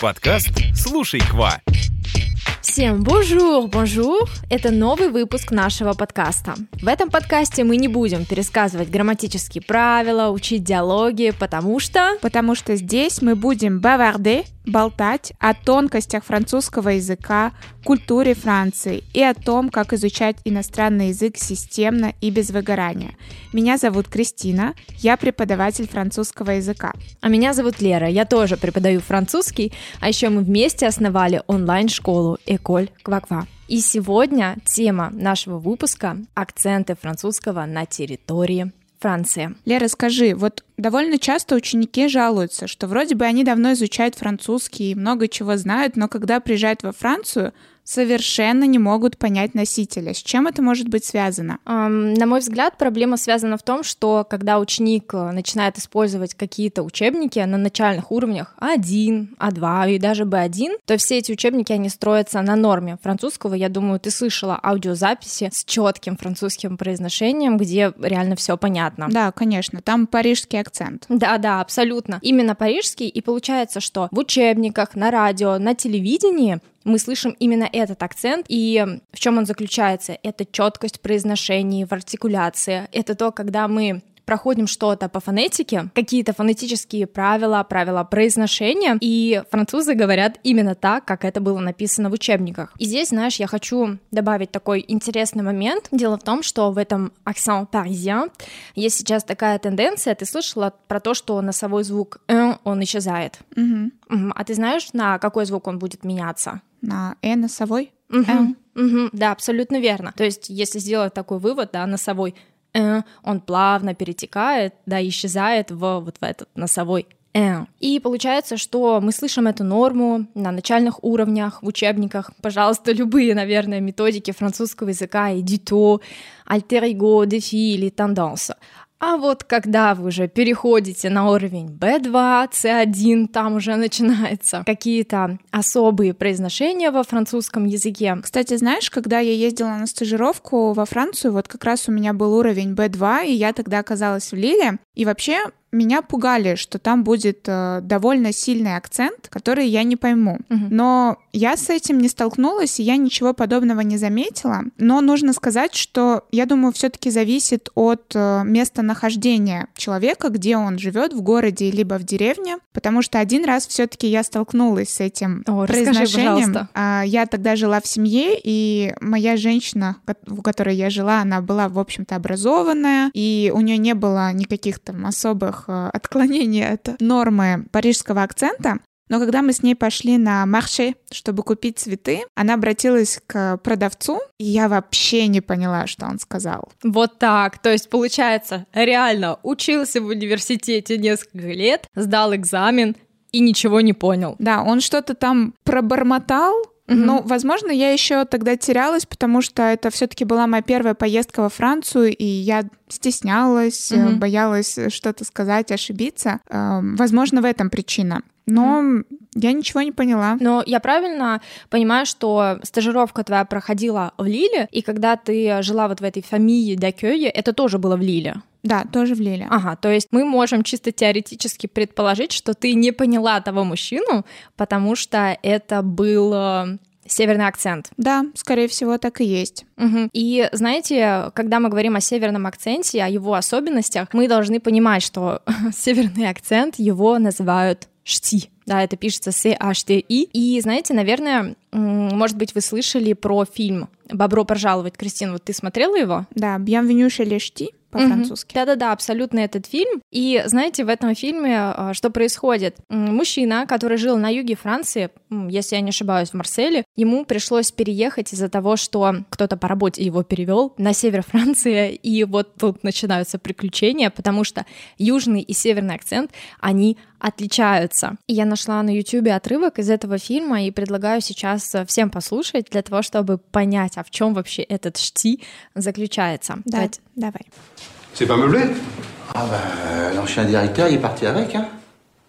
Подкаст «Слушай, Ква». Всем bonjour, bonjour! Это новый выпуск нашего подкаста. В этом подкасте мы не будем пересказывать грамматические правила, учить диалоги, потому что... Потому что здесь мы будем bavarder, болтать о тонкостях французского языка, культуре Франции и о том, как изучать иностранный язык системно и без выгорания. Меня зовут Кристина, я преподаватель французского языка. А меня зовут Лера, я тоже преподаю французский, а еще мы вместе основали онлайн-школу Эколь Кваква. И сегодня тема нашего выпуска – акценты французского на территории Франции. Лера, скажи, вот довольно часто ученики жалуются, что вроде бы они давно изучают французский и много чего знают, но когда приезжают во Францию, совершенно не могут понять носителя. С чем это может быть связано? На мой взгляд, проблема связана в том, что когда ученик э, начинает использовать какие-то учебники на начальных уровнях А1, А2 и даже Б1, то все эти учебники, они строятся на норме французского. Я думаю, ты слышала аудиозаписи с четким французским произношением, где реально все понятно. Да, конечно, там парижский акцент. Да, да, абсолютно. Именно парижский, и получается, что в учебниках, на радио, на телевидении мы слышим именно этот акцент, и в чем он заключается? Это четкость произношения, в артикуляции. Это то, когда мы проходим что-то по фонетике, какие-то фонетические правила, правила произношения, и французы говорят именно так, как это было написано в учебниках. И здесь, знаешь, я хочу добавить такой интересный момент. Дело в том, что в этом акцент паризien есть сейчас такая тенденция, ты слышала про то, что носовой звук «н» он исчезает. Угу. А ты знаешь, на какой звук он будет меняться? На «э» носовой? Угу. Угу. Да, абсолютно верно. То есть, если сделать такой вывод, да, носовой э, он плавно перетекает, да, исчезает в вот в этот носовой э. И получается, что мы слышим эту норму на начальных уровнях, в учебниках. Пожалуйста, любые, наверное, методики французского языка, эдито, альтер эго, дефи или тенденса. А вот когда вы уже переходите на уровень B2, C1, там уже начинаются какие-то особые произношения во французском языке. Кстати, знаешь, когда я ездила на стажировку во Францию, вот как раз у меня был уровень B2, и я тогда оказалась в Лиле, и вообще меня пугали, что там будет э, довольно сильный акцент, который я не пойму. Угу. Но я с этим не столкнулась, и я ничего подобного не заметила. Но нужно сказать, что я думаю, все-таки зависит от э, местонахождения человека, где он живет, в городе либо в деревне, потому что один раз все-таки я столкнулась с этим О, произношением. Расскажи, а, я тогда жила в семье, и моя женщина, у которой я жила, она была, в общем-то, образованная, и у нее не было никаких там особых э, отклонений от нормы парижского акцента. Но когда мы с ней пошли на марше, чтобы купить цветы, она обратилась к продавцу, и я вообще не поняла, что он сказал. Вот так. То есть, получается, реально учился в университете несколько лет, сдал экзамен и ничего не понял. Да, он что-то там пробормотал, Ну, возможно, я еще тогда терялась, потому что это все-таки была моя первая поездка во Францию, и я стеснялась, э, Мгм. боялась что-то сказать, ошибиться. Эм, Возможно, в этом причина. Но я ничего не поняла. Но я правильно понимаю, что стажировка твоя проходила в Лиле, и когда ты жила вот в этой фамилии Дакёе, это тоже было в Лиле? Да, тоже в Лиле. Ага, то есть мы можем чисто теоретически предположить, что ты не поняла того мужчину, потому что это был э, северный акцент. Да, скорее всего, так и есть. Мгм. И знаете, когда мы говорим о северном акценте, о его особенностях, мы должны понимать, что северный акцент его называют шти. Да, это пишется C-H-T-I. И знаете, наверное, может быть, вы слышали про фильм «Бобро пожаловать». Кристина, вот ты смотрела его? Да, Bienvenue chez по-французски. Да-да-да, абсолютно этот фильм. И знаете, в этом фильме а, что происходит? Мужчина, который жил на юге Франции, если я не ошибаюсь, в Марселе, ему пришлось переехать из-за того, что кто-то по работе его перевел на север Франции, и вот тут начинаются приключения, потому что южный и северный акцент, они отличаются. И я нашла на YouTube отрывок из этого фильма и предлагаю сейчас э, всем послушать для того, чтобы понять, а в чем вообще этот шти заключается. Да, Давайте. давай. C'est pas meublé Ah bah, l'ancien directeur, il est parti avec, hein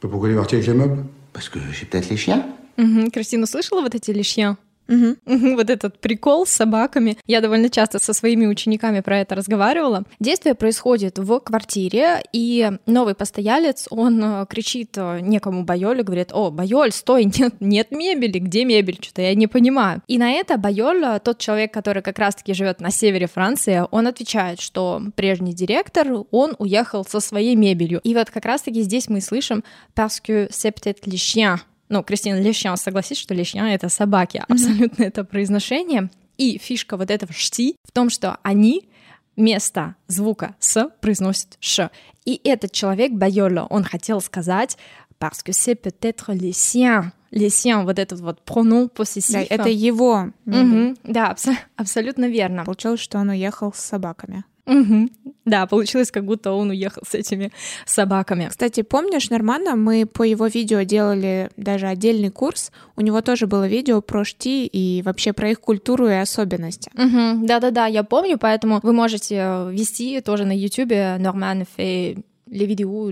Pourquoi il est parti avec les meubles Parce que j'ai peut-être les chiens. Мгм. Кристина, слышала вот эти лишья? Мгм. Вот этот прикол с собаками. Я довольно часто со своими учениками про это разговаривала. Действие происходит в квартире, и новый постоялец, он э, кричит э, некому Байолю, говорит, о, Байоль, стой, нет, нет мебели, где мебель? Что-то я не понимаю. И на это Байоль, э, тот человек, который как раз-таки живет на севере Франции, он отвечает, что прежний директор, он уехал со своей мебелью. И вот как раз-таки здесь мы слышим «parce que c'est peut-être les chiens», ну, Кристина Лещан согласись, что Лещан — это собаки, абсолютно это произношение. И фишка вот этого «шти» в том, что они вместо звука «с» произносят «ш». И этот человек, Байола, он хотел сказать «parce que c'est peut-être les siens». Les siens, вот этот вот pronom possessif. Да, это его мебель. Мгм, Да, абсо- абсолютно верно. Получилось, что он уехал с собаками. Мгм. Да, получилось, как будто он уехал с этими собаками. Кстати, помнишь Нормана? Мы по его видео делали даже отдельный курс. У него тоже было видео про шти и вообще про их культуру и особенности. Мгм. Да-да-да, я помню, поэтому вы можете э, вести тоже на YouTube Норман fait les vidéos,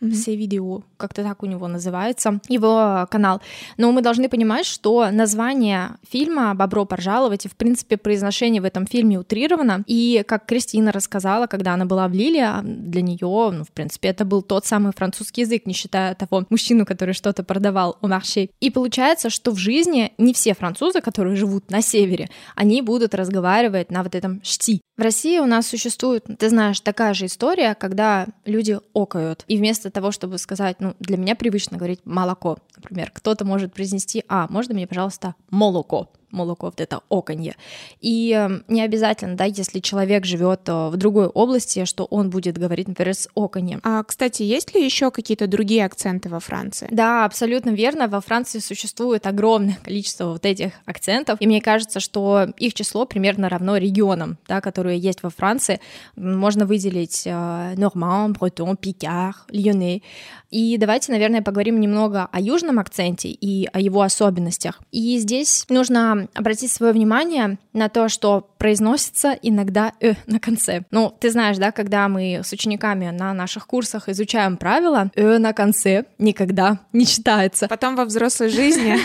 Все видео, как-то так у него называется, его канал. Но мы должны понимать, что название фильма «Бобро пожаловать» и, в принципе, произношение в этом фильме утрировано. И, как Кристина рассказала, когда она была в Лиле, а для нее, ну, в принципе, это был тот самый французский язык, не считая того мужчину, который что-то продавал у маршей. И получается, что в жизни не все французы, которые живут на севере, они будут разговаривать на вот этом шти. В России у нас существует, ты знаешь, такая же история, когда люди окают. И вместо того, чтобы сказать, ну, для меня привычно говорить молоко, например, кто-то может произнести, а, можно мне, пожалуйста, молоко? Молоко, вот это оконье. И э, не обязательно, да, если человек живет э, в другой области, что он будет говорить, например, с оконьем. А, кстати, есть ли еще какие-то другие акценты во Франции? Да, абсолютно верно. Во Франции существует огромное количество вот этих акцентов, и мне кажется, что их число примерно равно регионам, да, которые есть во Франции. Можно выделить норман, бретон, пикар, льоне. И давайте, наверное, поговорим немного о южном акценте и о его особенностях. И здесь нужно обратить свое внимание на то, что произносится иногда «э» на конце. Ну, ты знаешь, да, когда мы с учениками на наших курсах изучаем правила, «э» на конце никогда не читается. Потом во взрослой жизни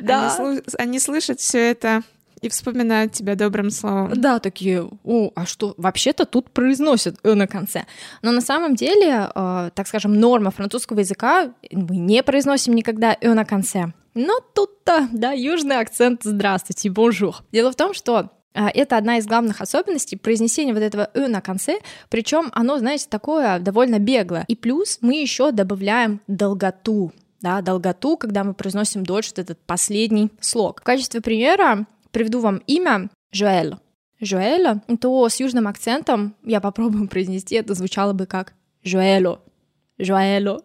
они слышат все это и вспоминают тебя добрым словом. Да, такие, о, а что, вообще-то тут произносят «э» на конце. Но на самом деле, э, так скажем, норма французского языка, мы не произносим никогда «э» на конце. Но тут-то, да, южный акцент «здравствуйте», «bonjour». Дело в том, что а, это одна из главных особенностей произнесения вот этого «э» на конце, причем оно, знаете, такое довольно беглое. И плюс мы еще добавляем долготу, да, долготу, когда мы произносим дольше вот этот последний слог. В качестве примера приведу вам имя Жоэль. Жоэль, то с южным акцентом я попробую произнести, это звучало бы как Жоэло. Жоэло.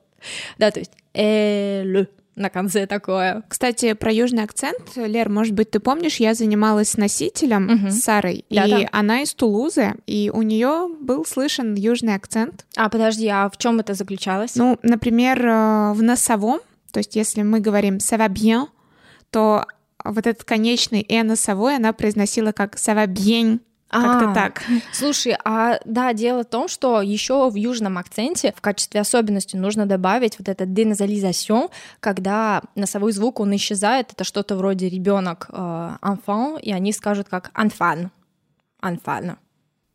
Да, то есть эль на конце такое. Кстати, про южный акцент, Лер, может быть, ты помнишь, я занималась носителем, Мгм. с Сарой, Да-да. и она из Тулузы, и у нее был слышен южный акцент. А, подожди, а в чем это заключалось? Ну, например, э, в носовом, то есть если мы говорим «ça va bien», то вот этот конечный «э» носовой она произносила как «ça va bien», как-то А, так. Слушай, а да, дело в том, что еще в южном акценте в качестве особенности нужно добавить вот это деназализацион, когда носовой звук он исчезает, это что-то вроде ребенок enfant, и они скажут как анфан. Анфан.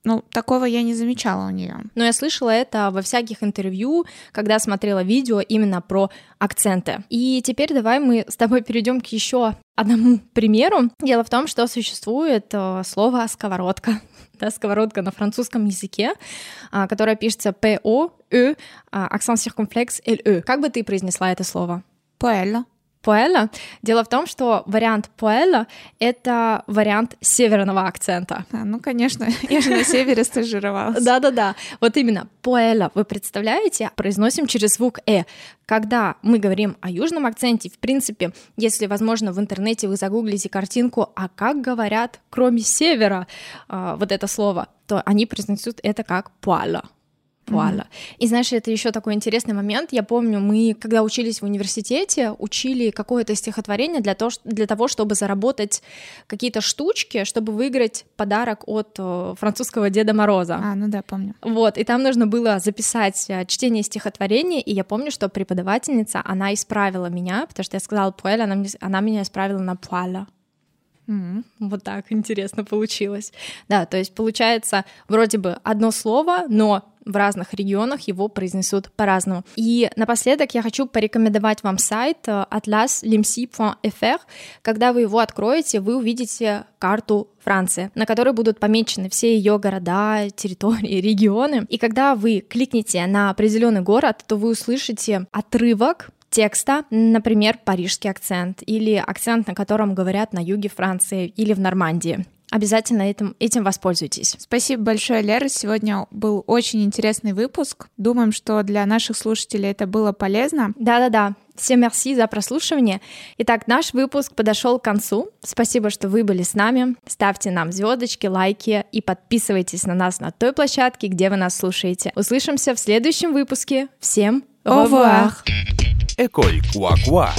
Ну, такого я не замечала у нее. Но я слышала это во всяких интервью, когда смотрела видео именно про акценты. И теперь давай мы с тобой перейдем к еще одному примеру. Дело в том, что существует э, слово сковородка. Да, сковородка на французском языке, а, которое пишется P-O, E, а, акцент circonflexe, L-E. Как бы ты произнесла это слово? Пуэлло. Пуэла. Дело в том, что вариант пуэла — это вариант северного акцента. А, ну, конечно, я же на севере стажировалась. Да-да-да, вот именно пуэла, вы представляете, произносим через звук «э». Когда мы говорим о южном акценте, в принципе, если, возможно, в интернете вы загуглите картинку, а как говорят, кроме севера, а, вот это слово, то они произнесут это как пуэла. Вуаля. И знаешь, это еще такой интересный момент. Я помню, мы, когда учились в университете, учили какое-то стихотворение для, того, для того, чтобы заработать какие-то штучки, чтобы выиграть подарок от э, французского Деда Мороза. А, ну да, помню. Вот, и там нужно было записать э, чтение стихотворения, и я помню, что преподавательница, она исправила меня, потому что я сказала пуэль, она, мне- она меня исправила на пуаля. М, Вот так интересно получилось. Да, то есть получается вроде бы одно слово, но в разных регионах его произнесут по-разному. И напоследок я хочу порекомендовать вам сайт э, atlaslimsi.fr. Когда вы его откроете, вы увидите карту Франции, на которой будут помечены все ее города, территории, регионы. И когда вы кликнете на определенный город, то вы услышите отрывок текста, например, парижский акцент или акцент, на котором говорят на юге Франции или в Нормандии. Обязательно этим, этим воспользуйтесь. Спасибо большое, Лера. Сегодня был очень интересный выпуск. Думаем, что для наших слушателей это было полезно. Да-да-да. Всем мерси за прослушивание. Итак, наш выпуск подошел к концу. Спасибо, что вы были с нами. Ставьте нам звездочки, лайки и подписывайтесь на нас на той площадке, где вы нас слушаете. Услышимся в следующем выпуске. Всем Au revoir. École Quoi Quoi.